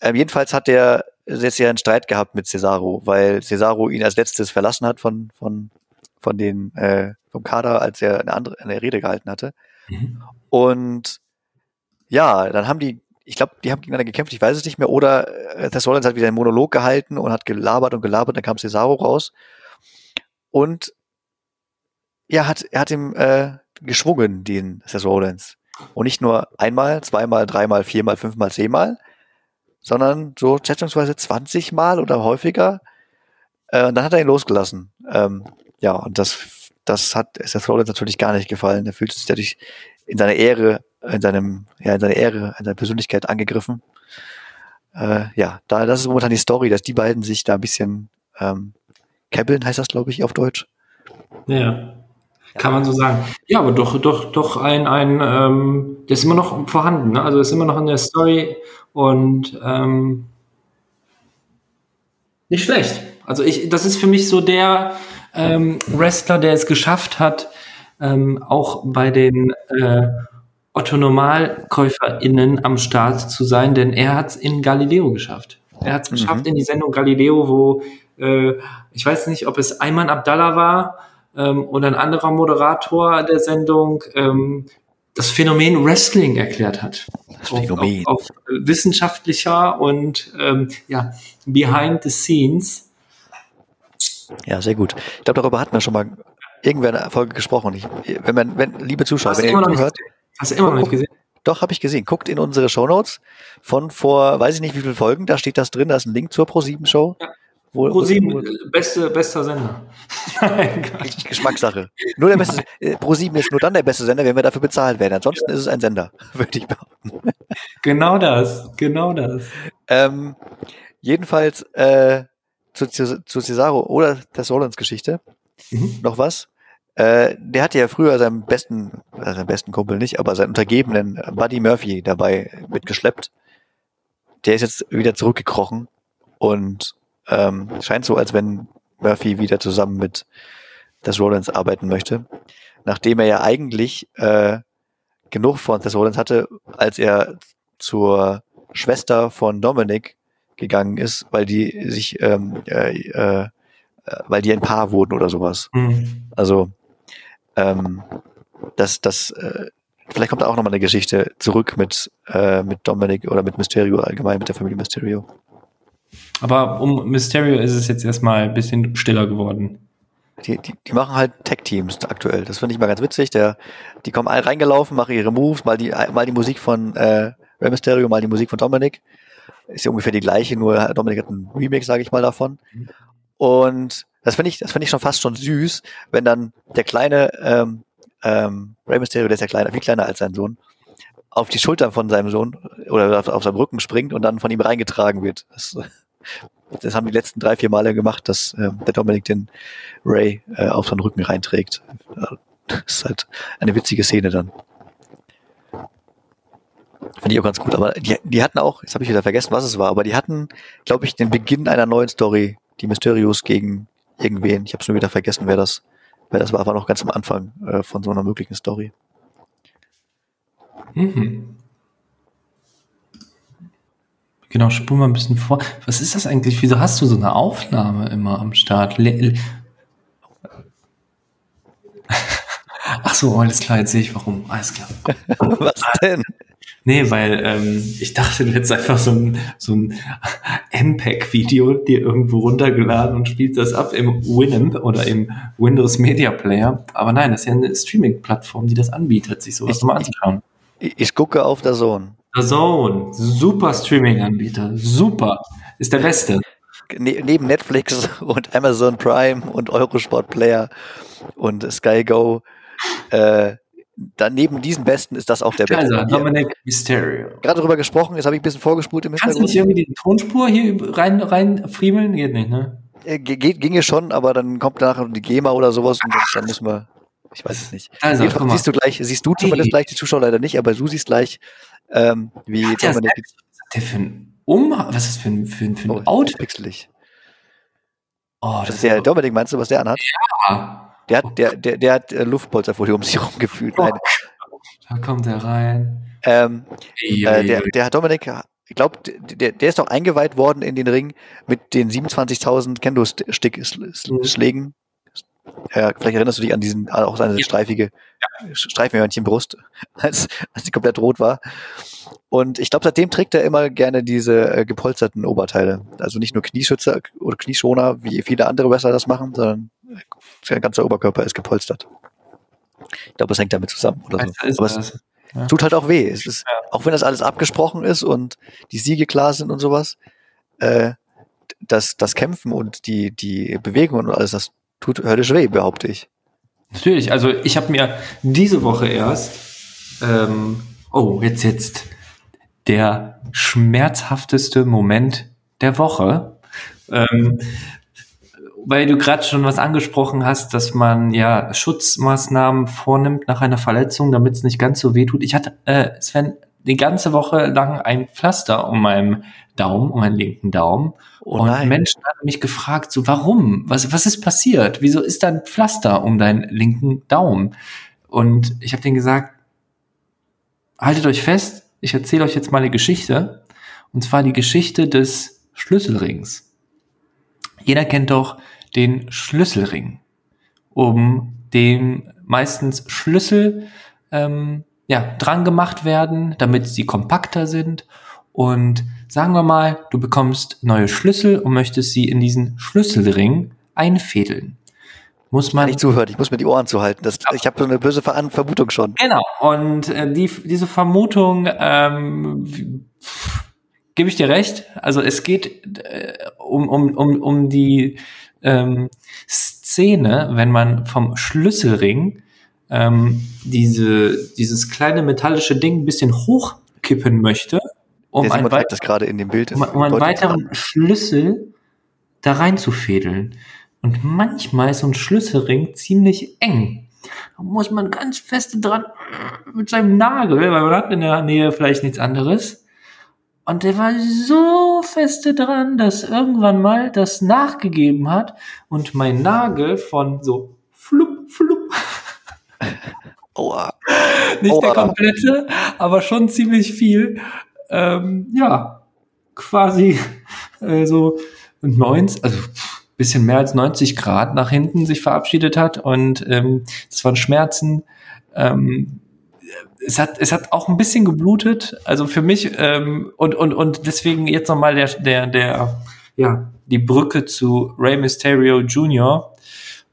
Ähm, jedenfalls hat er jetzt ja einen Streit gehabt mit Cesaro, weil Cesaro ihn als letztes verlassen hat von, von, von den, äh, vom Kader, als er eine andere, eine Rede gehalten hatte. Mhm. Und ja, dann haben die, ich glaube, die haben gegeneinander gekämpft, ich weiß es nicht mehr, oder äh, Tess Rollins hat wieder einen Monolog gehalten und hat gelabert und gelabert, dann kam Cesaro raus. Und ja, hat, er hat ihm äh, geschwungen, den Seth Rollins. Und nicht nur einmal, zweimal, dreimal, viermal, fünfmal, zehnmal, sondern so schätzungsweise 20 Mal oder häufiger. Äh, und dann hat er ihn losgelassen. Ähm, ja, und das, das hat Seth Rollins natürlich gar nicht gefallen. Er fühlt sich dadurch in seiner Ehre, in seinem, ja, in seiner Ehre, in seiner Persönlichkeit angegriffen. Äh, ja, da, das ist momentan die Story, dass die beiden sich da ein bisschen ähm, käbbeln, heißt das, glaube ich, auf Deutsch. Ja. Kann man so sagen. Ja, aber doch, doch, doch ein, ein, ähm, der ist immer noch vorhanden, ne? Also ist immer noch in der Story und ähm, nicht schlecht. Also ich, das ist für mich so der ähm, Wrestler, der es geschafft hat, ähm, auch bei den äh, Otto NormalkäuferInnen am Start zu sein, denn er hat es in Galileo geschafft. Er hat es geschafft mhm. in die Sendung Galileo, wo äh, ich weiß nicht, ob es Ayman Abdallah war, ähm, und ein anderer Moderator der Sendung ähm, das Phänomen Wrestling erklärt hat. Das Phänomen. Auf, auf, auf wissenschaftlicher und ähm, ja, behind the scenes. Ja, sehr gut. Ich glaube, darüber hatten wir schon mal irgendwer in der Folge gesprochen. Ich, wenn man, wenn, liebe Zuschauer, Hast wenn ihr immer hört, Hast du immer noch nicht gesehen? Doch, habe ich gesehen. Guckt in unsere Shownotes von vor, weiß ich nicht wie viele Folgen, da steht das drin, da ist ein Link zur Pro7-Show. Ja. Wo, ProSieben, wo, beste, bester Sender. Geschmackssache. Nur der beste, äh, ProSieben ist nur dann der beste Sender, wenn wir dafür bezahlt werden. Ansonsten ist es ein Sender, würde ich behaupten. Genau das, genau das. Ähm, jedenfalls äh, zu, zu, zu Cesaro oder der Solons Geschichte. Mhm. Noch was? Äh, der hatte ja früher seinen besten, äh, seinen besten Kumpel nicht, aber seinen Untergebenen Buddy Murphy dabei mitgeschleppt. Der ist jetzt wieder zurückgekrochen und ähm, scheint so, als wenn Murphy wieder zusammen mit Tess Rollins arbeiten möchte. Nachdem er ja eigentlich äh, genug von Tess Rollins hatte, als er zur Schwester von Dominic gegangen ist, weil die sich, ähm, äh, äh, weil die ein Paar wurden oder sowas. Mhm. Also ähm, das, das, äh, vielleicht kommt da auch nochmal eine Geschichte zurück mit, äh, mit Dominic oder mit Mysterio allgemein, mit der Familie Mysterio. Aber um Mysterio ist es jetzt erstmal ein bisschen stiller geworden. Die, die, die machen halt Tech-Teams aktuell. Das finde ich mal ganz witzig. Der, die kommen all reingelaufen, machen ihre Moves, mal die, mal die Musik von äh, Rey Mysterio, mal die Musik von Dominik. Ist ja ungefähr die gleiche, nur Dominik hat einen Remix, sage ich mal, davon. Und das finde ich, das finde ich schon fast schon süß, wenn dann der kleine ähm, ähm, Rey Mysterio, der ist ja kleiner, viel kleiner als sein Sohn, auf die Schultern von seinem Sohn oder auf, auf seinem Rücken springt und dann von ihm reingetragen wird. Das, das haben die letzten drei, vier Male gemacht, dass äh, der Dominik den Ray äh, auf seinen Rücken reinträgt. Das ist halt eine witzige Szene dann. Finde ich auch ganz gut. Aber die, die hatten auch, jetzt habe ich wieder vergessen, was es war, aber die hatten, glaube ich, den Beginn einer neuen Story, die Mysterios gegen irgendwen. Ich habe schon wieder vergessen, wer das, wer das war, war noch ganz am Anfang äh, von so einer möglichen Story. Mhm. Genau, spul mal ein bisschen vor. Was ist das eigentlich? Wieso hast du so eine Aufnahme immer am Start? Le Ach so, alles klar, jetzt sehe ich warum. Alles klar. Was denn? Nee, weil ähm, ich dachte, du hättest einfach so ein, so ein MPEG-Video dir irgendwo runtergeladen und spielst das ab im Winamp oder im Windows Media Player. Aber nein, das ist ja eine Streaming-Plattform, die das anbietet, sich sowas mal anzuschauen. Ich, gucke auf der Zone. Der Zone, super Streaming-Anbieter, super, ist der beste. Ne neben Netflix und Amazon Prime und Eurosport Player und Sky Go, äh, dann neben diesen besten ist das auch der Also, beste. Dominic Mysterio. Gerade drüber gesprochen, jetzt habe ich ein bisschen vorgespult im Kannst du nicht Hintergrund. irgendwie die Tonspur hier rein, rein friemeln? Geht nicht, ne? Äh, ge- ginge schon, aber dann kommt nachher die GEMA oder sowas und dann müssen wir, ich weiß es nicht. Also, Jedenfalls siehst du gleich, siehst du zumindest gleich, die Zuschauer leider nicht, aber du siehst gleich, ähm, wie Hat Dominik hat der für ein Um, was ist das für ein, für ein, für ein oh, Outfit? pixelig. Oh, Das ist der Dominik, meinst du, was der anhat? ja. Der hat, der, der, der hat äh, Luftpolsterfolie um sich herum gefühlt. Nein. Da kommt er rein. Ähm, äh, der, der hat Dominik, ich glaube, der, der ist doch eingeweiht worden in den Ring mit den 27.000 Kendo-Schlägen. Ja, vielleicht erinnerst du dich an diesen, auch seine Ja. streifige Streifenhörnchenbrust, als, als die komplett rot war. Und ich glaube, seitdem trägt er immer gerne diese äh, gepolsterten Oberteile. Also nicht nur Knieschützer oder Knieschoner, wie viele andere Wrestler das machen, sondern sein ganzer Oberkörper ist gepolstert. Ich glaube, es hängt damit zusammen oder so. Aber es das. tut halt auch weh. Es ist, Auch wenn das alles abgesprochen ist und die Siege klar sind und sowas, äh, das, das Kämpfen und die, die Bewegungen und alles, das tut höllisch weh, behaupte ich. Natürlich, also ich habe mir diese Woche erst, ähm, oh, jetzt jetzt der schmerzhafteste Moment der Woche, ähm, weil du gerade schon was angesprochen hast, dass man ja Schutzmaßnahmen vornimmt nach einer Verletzung, damit es nicht ganz so weh tut. Ich hatte, äh, Sven, die ganze Woche lang ein Pflaster um meinem Daumen, um meinen linken Daumen. Oh und nein. Menschen haben mich gefragt, so warum? Was, was ist passiert? Wieso ist da ein Pflaster um deinen linken Daumen? Und ich habe denen gesagt, haltet euch fest, ich erzähle euch jetzt mal eine Geschichte. Und zwar die Geschichte des Schlüsselrings. Jeder kennt doch den Schlüsselring, um dem meistens Schlüssel ähm, ja, dran gemacht werden, damit sie kompakter sind. Und sagen wir mal, du bekommst neue Schlüssel und möchtest sie in diesen Schlüsselring einfädeln. Muss man Nicht zuhört, ich muss mir die Ohren zuhalten. Das, ich habe so eine böse Ver Vermutung schon. Genau. Und äh, die, diese Vermutung ähm, gebe ich dir recht. Also es geht äh, um, um, um, um die ähm, Szene, wenn man vom Schlüsselring ähm, diese, dieses kleine metallische Ding ein bisschen hochkippen möchte, um, Der ein Simon wei zeigt das gerade in dem Bild. um, um einen weiteren Schlüssel da reinzufädeln. Und manchmal ist so ein Schlüsselring ziemlich eng. Da muss man ganz feste dran mit seinem Nagel, weil man hat in der Nähe vielleicht nichts anderes. Und der war so feste dran, dass irgendwann mal das nachgegeben hat und mein Nagel von so Aua. nicht der Aua. komplette, aber schon ziemlich viel, ähm, ja, quasi äh, so 90, also bisschen mehr als 90 Grad nach hinten sich verabschiedet hat und ähm, das waren Schmerzen. Ähm, es hat, es hat auch ein bisschen geblutet, also für mich ähm, und und und deswegen jetzt nochmal der der der ja die Brücke zu Rey Mysterio Jr.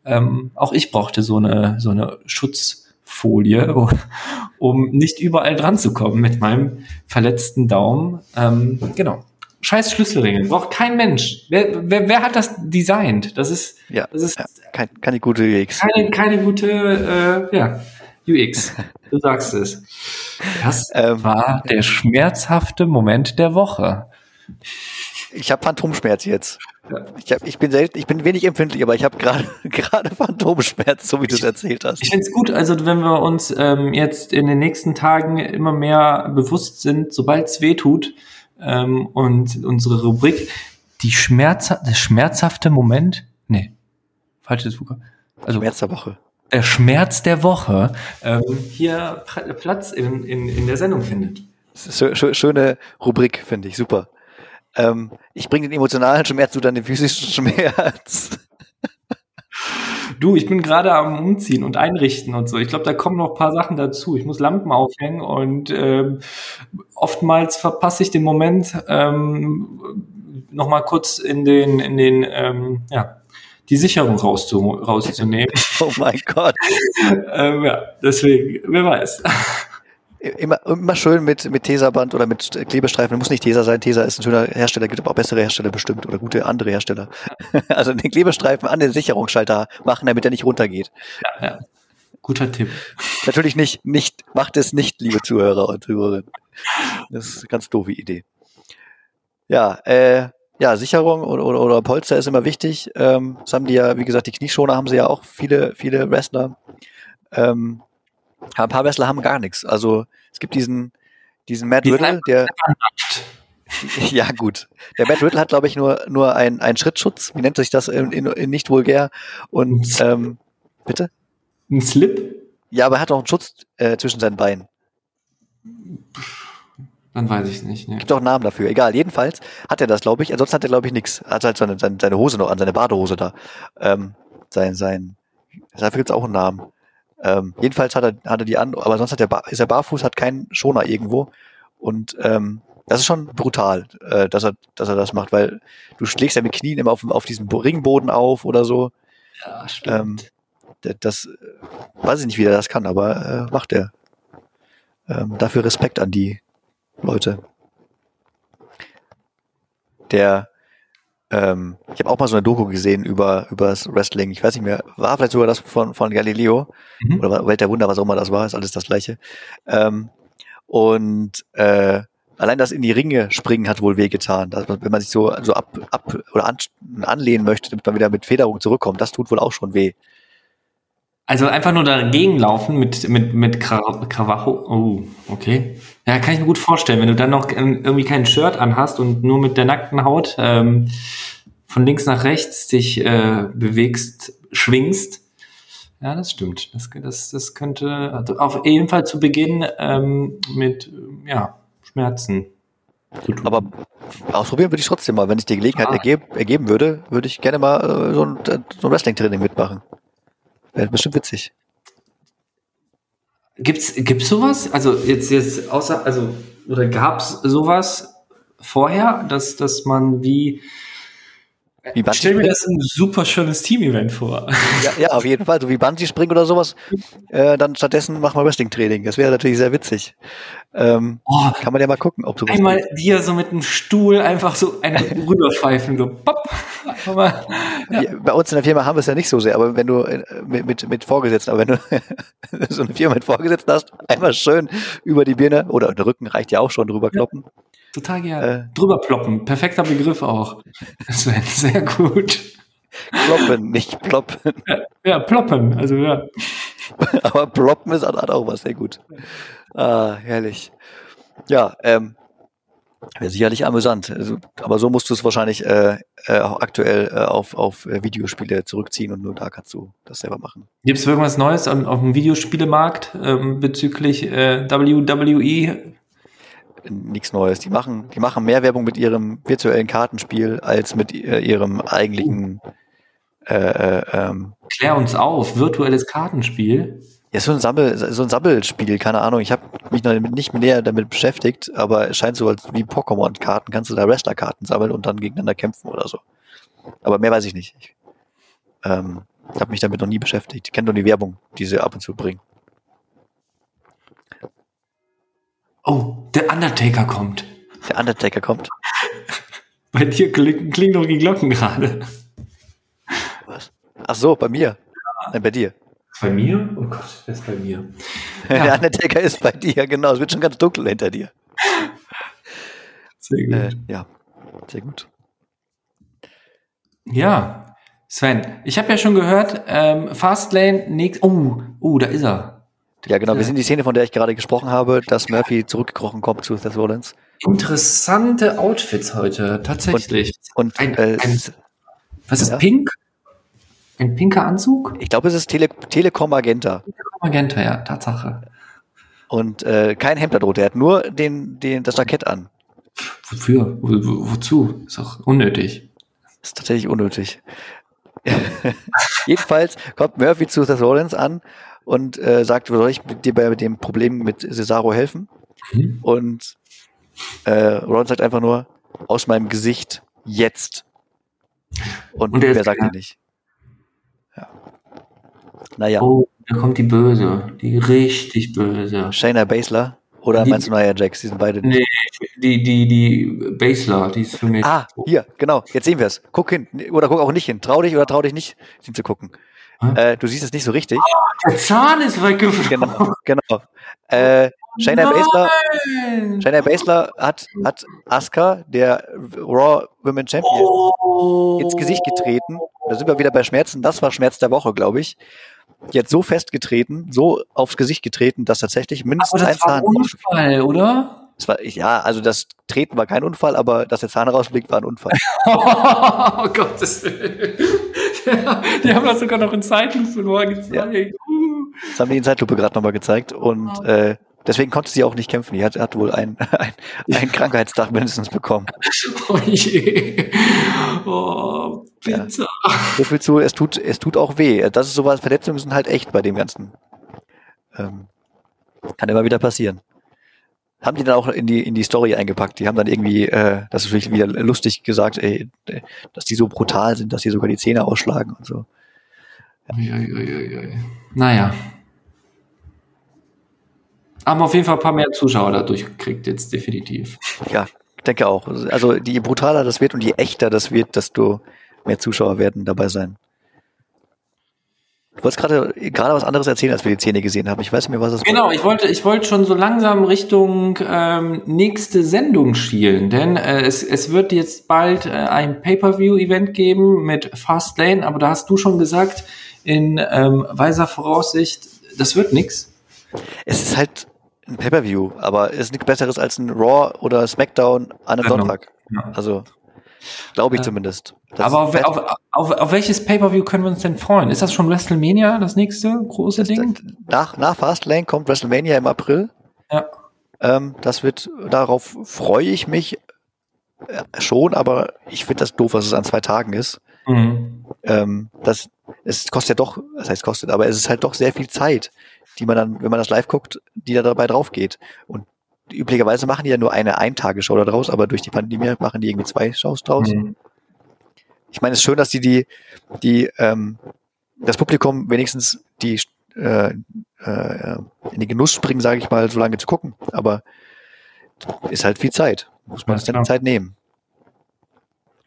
Ähm, auch ich brauchte so eine, so eine Schutzfolie, um nicht überall dran zu kommen mit meinem verletzten Daumen. Ähm, genau. Scheiß Schlüsselringe. Braucht kein Mensch. Wer, wer, wer hat das designt? Das ist, Ja, das ist ja kein, keine gute UX. keine, keine gute äh, ja, UX. Du sagst es. Das Ähm, war der schmerzhafte Moment der Woche. Ich habe Phantomschmerz jetzt. Ja. Ich, hab, ich bin selten, ich bin wenig empfindlich, aber ich habe gerade gerade Phantomschmerz, so wie du es erzählt hast. Ich finde es gut, also wenn wir uns ähm, jetzt in den nächsten Tagen immer mehr bewusst sind, sobald es weh tut ähm, und unsere Rubrik, die Schmerz, der schmerzhafte Moment, nee, falsches Buch. Also Schmerz der Woche. der Schmerz der Woche ähm, hier Platz in, in, in der Sendung findet. Schöne Rubrik, finde ich, super. Ähm, ich bringe den emotionalen Schmerz, du dann den physischen Schmerz. Du, ich bin gerade am Umziehen und Einrichten und so. Ich glaube, da kommen noch ein paar Sachen dazu. Ich muss Lampen aufhängen und ähm, oftmals verpasse ich den Moment, ähm, noch mal kurz in den, in den, ähm, ja, die Sicherung rauszu rauszunehmen. Oh mein Gott. ähm, ja, deswegen, wer weiß. Immer, immer schön mit, mit Tesaband oder mit Klebestreifen. Muss nicht Tesa sein. Tesa ist ein schöner Hersteller, gibt aber auch bessere Hersteller bestimmt oder gute andere Hersteller. Also den Klebestreifen an den Sicherungsschalter machen, damit er nicht runtergeht. Ja, ja. Guter Tipp. Natürlich nicht, nicht, macht es nicht, liebe Zuhörer und Zuhörerinnen. Das ist eine ganz doofe Idee. Ja, äh, ja, Sicherung oder, oder, oder Polster ist immer wichtig. Ähm, das haben die ja, wie gesagt, die Knieschoner haben sie ja auch viele, viele Wrestler. Ähm, ein paar Wrestler haben gar nichts. Also es gibt diesen, diesen Matt Die Riddle, der, ja gut, der Matt Riddle hat, glaube ich, nur, nur ein, einen Schrittschutz. Wie nennt sich das in, in, in nicht vulgär? Und ähm, bitte? Ein Slip? Ja, aber er hat auch einen Schutz äh, zwischen seinen Beinen. Dann weiß ich nicht. Ne. Gibt auch einen Namen dafür. Egal, jedenfalls hat er das, glaube ich. Ansonsten hat er, glaube ich, nichts. Hat halt seine, seine, seine Hose noch an, seine Badehose da. Ähm, sein, sein, dafür gibt's auch einen Namen. Ähm, jedenfalls hat er, hat er die an, aber sonst hat er, ist er barfuß, hat keinen Schoner irgendwo. Und ähm, das ist schon brutal, äh, dass er, dass er das macht, weil du schlägst ja mit Knien immer auf, auf diesem Ringboden auf oder so. Ja, Ähm, das, das äh, weiß ich nicht, wie er das kann, aber äh, macht er. Ähm, dafür Respekt an die Leute. Der, ähm, ich habe auch mal so eine Doku gesehen über über das Wrestling. Ich weiß nicht mehr, war vielleicht sogar das von von Galileo Mhm. oder Welt der Wunder, was auch immer das war, ist alles das gleiche. Ähm, und äh, allein das in die Ringe springen hat wohl wehgetan. Das, wenn man sich so so ab ab oder an, anlehnen möchte, damit man wieder mit Federung zurückkommt, das tut wohl auch schon weh. Also einfach nur dagegen laufen mit, mit, mit Kra- Kravacho. Oh, okay. Ja, kann ich mir gut vorstellen, wenn du dann noch ähm, irgendwie kein Shirt anhast und nur mit der nackten Haut ähm, von links nach rechts dich äh, bewegst, schwingst. Ja, das stimmt. Das, das, das könnte also auf jeden Fall zu Beginn ähm, mit ja, Schmerzen zu tun. Aber ausprobieren würde ich trotzdem mal. Wenn sich die Gelegenheit Ah. ergeb, ergeben würde, würde ich gerne mal äh, so ein, äh, so ein Wrestling-Training mitmachen. Wäre bestimmt witzig. Gibt's, gibt's sowas? Also jetzt, jetzt außer, also, oder gab's sowas vorher, dass, dass man wie, Wie ich stell mir das ein super schönes Team-Event vor. Ja, ja, auf jeden Fall. So wie Bungee-Springen oder sowas. Äh, dann stattdessen machen wir Wrestling-Training. Das wäre natürlich sehr witzig. Ähm, Oh, kann man ja mal gucken, ob sowas einmal dir so mit einem Stuhl einfach so eine rüberpfeifen, so, pop, mal, ja. Ja, Bei uns in der Firma haben wir es ja nicht so sehr, aber wenn du äh, mit, mit, mit Vorgesetzten, aber wenn du so eine Firma mit Vorgesetzten hast, einmal schön über die Birne oder der Rücken reicht ja auch schon drüber kloppen. total gerne. Äh. Drüber ploppen, perfekter Begriff auch. Das wäre sehr gut. Kloppen, nicht ploppen. Ja, ploppen, also ja. Aber ploppen ist hat auch was, sehr gut. Ah, herrlich. Ja, ähm, wäre sicherlich amüsant. Also, aber so musst du es wahrscheinlich äh, äh, auch aktuell äh, auf, auf äh, Videospiele zurückziehen und nur da kannst du das selber machen. Gibt's irgendwas Neues auf, auf dem Videospielemarkt ähm, bezüglich äh, WWE? Nichts Neues. Die machen, die machen mehr Werbung mit ihrem virtuellen Kartenspiel als mit ihrem eigentlichen äh, äh, ähm, Klär uns auf, virtuelles Kartenspiel. Ja, so ein Sammel, so ein Sammelspiel, keine Ahnung. Ich habe mich noch nicht näher damit beschäftigt, aber es scheint so als wie Pokémon-Karten, kannst du da Wrestler-Karten sammeln und dann gegeneinander kämpfen oder so. Aber mehr weiß ich nicht. Ich, ähm, habe mich damit noch nie beschäftigt. Ich kenne nur die Werbung, die sie ab und zu bringen. Oh, der Undertaker kommt. Der Undertaker kommt. Bei dir klingen klingen doch die Glocken gerade. Was? Ach so, bei mir. Nein, bei dir. Bei mir? Oh Gott, wer ist bei mir? Der Undertaker ist bei dir, genau. Es wird schon ganz dunkel hinter dir. Sehr gut. Äh, ja, sehr gut. Ja, Sven, ich habe ja schon gehört, ähm, Fastlane, nächst, oh, oh, da ist er. Ja, genau. Wir sind die Szene, von der ich gerade gesprochen habe, dass Murphy zurückgekrochen kommt zu Seth Rollins. Interessante Outfits heute, tatsächlich. Und Ein- äh, ein- Was ist Ja. pink? Ein pinker Anzug? ich glaube, es ist Tele Telekom Magenta. Magenta, ja, Tatsache. Und äh, kein Hemd darunter. Er hat nur den, den, das Jackett an. Wofür? Wo, wo, wozu? Ist doch unnötig. ist tatsächlich unnötig. Jedenfalls kommt Murphy zu Seth Rollins an und äh, sagt, soll ich dir bei dem Problem mit Cesaro helfen? Mhm. Und äh, Rollins sagt einfach nur, aus meinem Gesicht jetzt. Und, Und er wer sagt er nicht? Ja. Naja, Oh, da kommt die Böse. Die richtig Böse. Shayna Baszler oder Die- meinst du Nia Jax? Die sind beide nicht. Nee, die, die, die Basler, die ist für mich. Ah, hier, genau. Jetzt sehen wir es. Guck hin. Oder guck auch nicht hin. Trau dich oder trau dich nicht, hinzugucken. Hä? Äh, du siehst es nicht so richtig. Der Zahn ist weggeflogen. Genau, genau. Äh, Shayna Baszler. Shayna Baszler hat, hat Asuka, der Raw Women Champion, Oh. ins Gesicht getreten. Da sind wir wieder bei Schmerzen. Das war Schmerz der Woche, glaube ich. Hat so festgetreten, so aufs Gesicht getreten, dass tatsächlich Aber mindestens das ein war ein Zahn. Unfall, oder? Das war, ja, also das Treten war kein Unfall, aber dass der Zahn rausblickt, war ein Unfall. Oh Gottes Willen. Ja, die haben das sogar noch in Zeitlupe nur gezeigt. Uh. Das haben die in Zeitlupe gerade nochmal gezeigt. Und äh, deswegen konnte sie auch nicht kämpfen. Die hat, hat wohl einen ein, ein Krankheitstag mindestens bekommen. Oh je. Oh, bitte. So viel zu, es tut, es tut auch weh. Das ist sowas, Verletzungen sind halt echt bei dem Ganzen. Ähm, kann immer wieder passieren. Haben die dann auch in die, in die Story eingepackt. Die haben dann irgendwie, äh, das ist wirklich wieder lustig gesagt, ey, äh, dass die so brutal sind, dass die sogar die Zähne ausschlagen und so. Ui, ui, ui, ui, ui. Naja. Haben auf jeden Fall ein paar mehr Zuschauer dadurch gekriegt, jetzt definitiv. Ja, ich denke auch. Also je brutaler das wird und je echter das wird, desto mehr Zuschauer werden dabei sein. Du wolltest gerade gerade was anderes erzählen, als wir die Zähne gesehen haben. Ich weiß nicht mehr, was es Genau, ich wollte, ich wollte schon so langsam Richtung ähm, nächste Sendung schielen, denn äh, es, es wird jetzt bald äh, ein Pay-per-View-Event geben mit Fastlane, aber da hast du schon gesagt, in ähm, weiser Voraussicht, das wird nix. Es ist halt ein Pay-Per-View, aber es ist nichts Besseres als ein Raw oder Smackdown an einem Genau. Sonntag. Ja. Also, glaube ich Ja. zumindest. Das aber auf, auf, auf, auf welches Pay-per-View können wir uns denn freuen? Ist das schon WrestleMania, das nächste große Ding? nach, nach Fastlane kommt WrestleMania im April. Ja. Ähm, das wird, darauf freue ich mich äh, schon, aber ich finde das doof, dass es an zwei Tagen ist. Mhm. ähm, das es kostet ja doch, das heißt kostet, aber es ist halt doch sehr viel Zeit, die man dann, wenn man das live guckt, die da dabei drauf geht. Und üblicherweise machen die ja nur eine Eintagesshow da draus, aber durch die Pandemie machen die irgendwie zwei Shows draus. Mhm. Ich meine, es ist schön, dass die die, die ähm, das Publikum wenigstens die äh, äh, in den Genuss bringen, sage ich mal, so lange zu gucken. Aber ist halt viel Zeit. Muss man Ja, sich dann klar. die Zeit nehmen.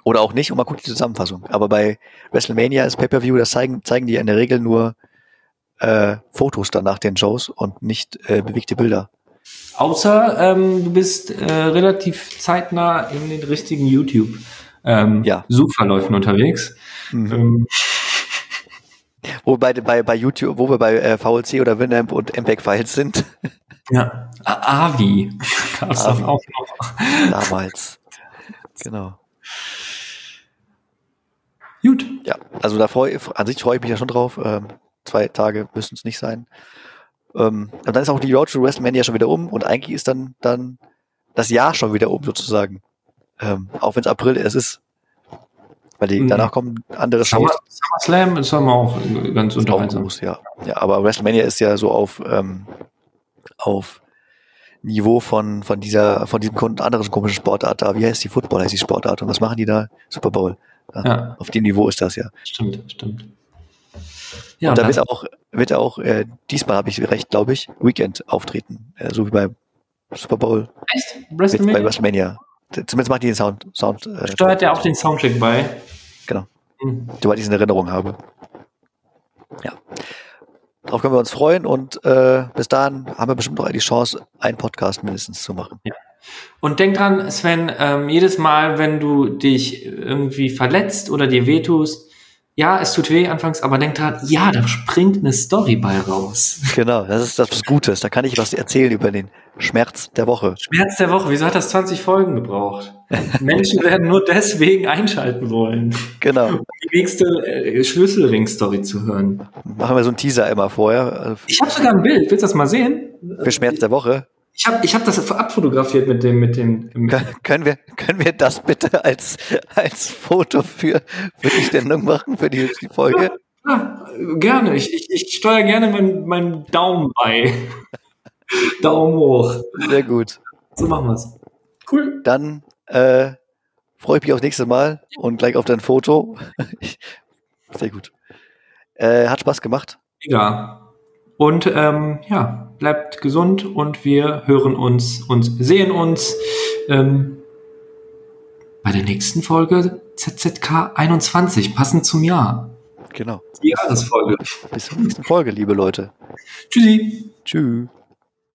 Oder auch nicht und man guckt die Zusammenfassung. Aber bei WrestleMania ist Pay-Per-View, das zeigen, zeigen die in der Regel nur äh, Fotos dann nach den Shows und nicht äh, bewegte Bilder. Außer ähm, du bist äh, relativ zeitnah in den richtigen YouTube ähm, Ja. Suchverläufen unterwegs. Mhm. Ähm, Wo, bei, bei, YouTube, wo wir bei äh, VLC oder Winamp und MPEG Files sind, ja. Avi Avi. dann auch noch. damals. Genau. Gut. Ja, also da freu, an sich freue ich mich ja schon drauf. Ähm, zwei Tage müssen es nicht sein. Ähm, und dann ist auch die Road to WrestleMania schon wieder um und eigentlich ist dann, dann das Jahr schon wieder um sozusagen. Ähm, auch wenn es April erst ist. Weil die, Mhm. danach kommen andere Summer, Shows. SummerSlam ist immer auch ganz unterhaltsam. groß, ja. ja, aber WrestleMania ist ja so auf, ähm, auf Niveau von, von dieser, von diesem anderen komischen Sportart da. Wie heißt die Football, heißt die Sportart? Und was machen die da? Super Bowl. Ja, Ja. Auf dem Niveau ist das ja. Stimmt, stimmt. Ja, und da wird er auch, wird auch äh, diesmal habe ich recht, glaube ich, Weekend auftreten. Äh, so wie beim Super Bowl. Echt? WrestleMania? Bei WrestleMania. Zumindest macht die den Sound. Sound äh, Steuert er auch den Soundtrack bei? Genau. Mhm. Soweit ich es in Erinnerung habe. Ja. Darauf können wir uns freuen und äh, bis dahin haben wir bestimmt noch die Chance, einen Podcast mindestens zu machen. Ja. Und denk dran, Sven, ähm, jedes Mal, wenn du dich irgendwie verletzt oder dir wehtust, ja, es tut weh anfangs, aber denk dran, ja, da springt eine Story bei raus. Genau, das ist das was Gutes. Da kann ich was erzählen über den Schmerz der Woche. Schmerz der Woche, wieso hat das 20 Folgen gebraucht? Menschen werden nur deswegen einschalten wollen. Genau. Um die nächste äh, Schlüsselring-Story zu hören. Machen wir so einen Teaser immer vorher. Ich habe sogar ein Bild, willst du das mal sehen? Für Schmerz der Woche? Ich habe ich hab das abfotografiert mit dem, mit dem. können, wir, können wir das bitte als, als Foto für, für die Sendung machen, für die, die Folge? Ja, ja, gerne. Ich, ich, ich steuere gerne meinen mein Daumen bei. Daumen hoch. Sehr gut. So machen wir's. Cool. Dann äh, freue ich mich aufs nächste Mal und gleich auf dein Foto. Sehr gut. Äh, hat Spaß gemacht. Ja. Und ähm, ja, bleibt gesund und wir hören uns und sehen uns ähm, bei der nächsten Folge ZZK 21, passend zum Jahr. Genau. Die Jahresfolge. Bis zur nächsten Folge, liebe Leute. Tschüssi. Tschüss.